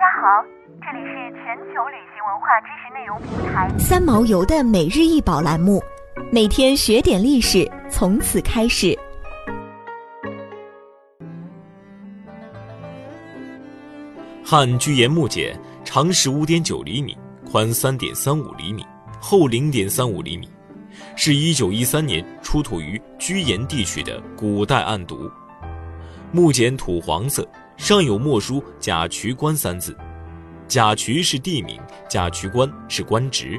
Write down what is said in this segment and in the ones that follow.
家好，这里是全球旅行文化知识内容平台三毛游的每日一宝栏目，每天学点历史，从此开始。汉居延木简长十五点九厘米，宽三点三五厘米，厚零点三五厘米，是一九一三年出土于居延地区的古代案牍。木简土黄色。上有墨书“贾渠关”三字，贾渠是地名，贾渠关是官职。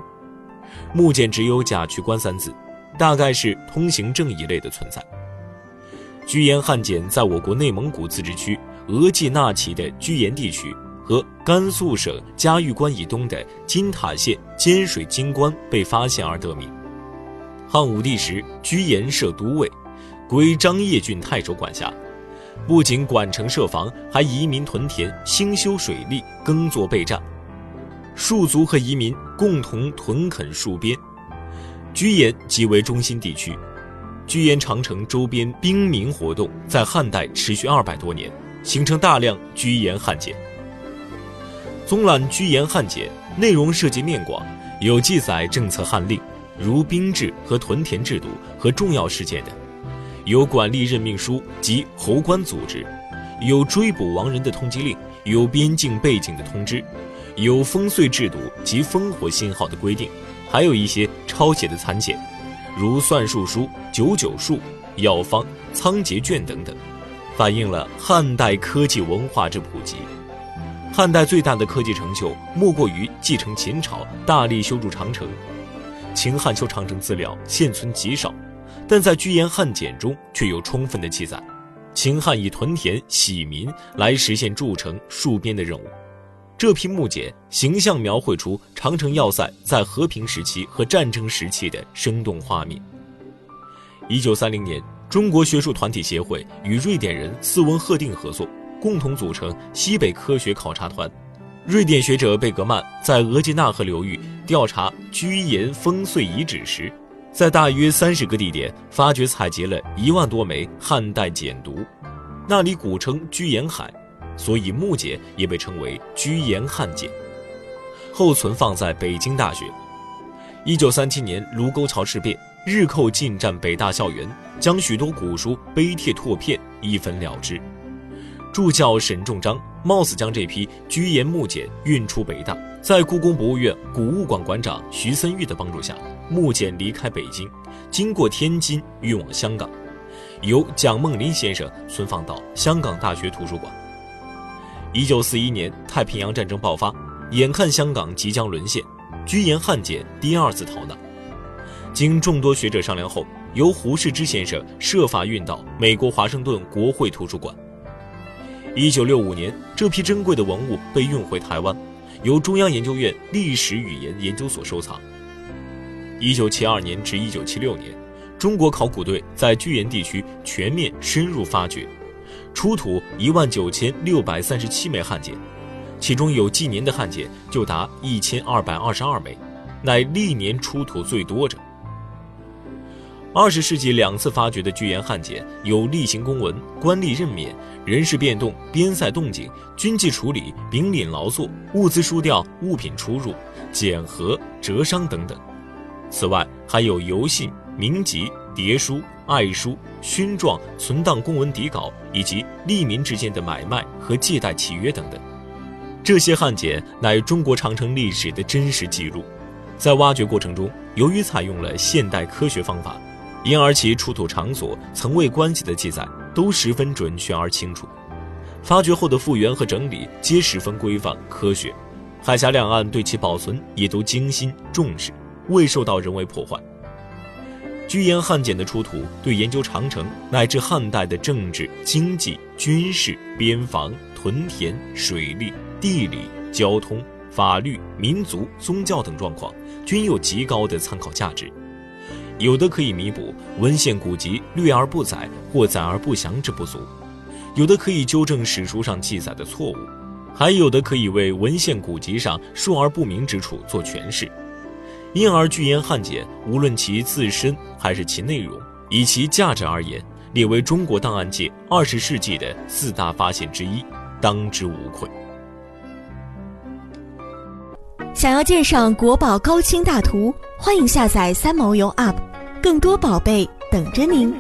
木简只有“贾渠关”三字，大概是通行证一类的存在。居延汉简在我国内蒙古自治区额济纳旗的居延地区和甘肃省嘉峪关以东的金塔县尖水金关被发现而得名。汉武帝时，居延设都尉，归张掖郡太守管辖。不仅管城设防，还移民屯田、兴修水利、耕作备战。戍族和移民共同屯垦戍边。居延即为中心地区。居延长城周边兵民活动在汉代持续二百多年，形成大量居延汉简。综览居延汉简，内容涉及面广，有记载政策汉令，如兵制和屯田制度和重要事件的。有管吏任命书及侯官组织，有追捕亡人的通缉令，有边境背景的通知，有封岁制度及烽火信号的规定，还有一些抄写的残简，如算术书、九九术、药方、仓颉卷等等，反映了汉代科技文化之普及。汉代最大的科技成就，莫过于继承秦朝，大力修筑长城。秦汉修长城资料现存极少。但在居延汉简中却有充分的记载，秦汉以屯田洗民来实现筑城戍边的任务。这批木简形象描绘出长城要塞在和平时期和战争时期的生动画面。一九三零年，中国学术团体协会与瑞典人斯文赫定合作，共同组成西北科学考察团。瑞典学者贝格曼在额济纳河流域调查居延烽燧遗址时。在大约三十个地点发掘采集了一万多枚汉代简牍，那里古称居延海，所以木简也被称为居延汉简。后存放在北京大学。一九三七年卢沟桥事变，日寇进占北大校园，将许多古书碑帖拓片一分了之。助教沈仲章冒死将这批居延木简运出北大，在故宫博物院古物馆馆长徐森玉的帮助下。木简离开北京，经过天津运往香港，由蒋梦麟先生存放到香港大学图书馆。一九四一年太平洋战争爆发，眼看香港即将沦陷，居延汉简第二次逃难。经众多学者商量后，由胡适之先生设法运到美国华盛顿国会图书馆。一九六五年，这批珍贵的文物被运回台湾，由中央研究院历史语言研究所收藏。一九七二年至一九七六年，中国考古队在居延地区全面深入发掘，出土一万九千六百三十七枚汉简，其中有纪年的汉简就达一千二百二十二枚，乃历年出土最多者。二十世纪两次发掘的居延汉简，有例行公文、官吏任免、人事变动、边塞动静、军纪处理、丙领劳作、物资输调、物品出入、检核、折伤等等。此外，还有邮信、名籍、牒书、爱书、勋状、存档公文底稿，以及吏民之间的买卖和借贷契约等等。这些汉简乃中国长城历史的真实记录。在挖掘过程中，由于采用了现代科学方法，因而其出土场所、层位关系的记载都十分准确而清楚。发掘后的复原和整理皆十分规范科学，海峡两岸对其保存也都精心重视。未受到人为破坏。居延汉简的出土，对研究长城乃至汉代的政治、经济、军事、边防、屯田、水利、地理、交通、法律、民族、宗教等状况，均有极高的参考价值。有的可以弥补文献古籍略而不载或载而不详之不足，有的可以纠正史书上记载的错误，还有的可以为文献古籍上数而不明之处做诠释。因而，巨岩汉简无论其自身还是其内容，以其价值而言，列为中国档案界二十世纪的四大发现之一，当之无愧。想要鉴赏国宝高清大图，欢迎下载三毛游 App，更多宝贝等着您。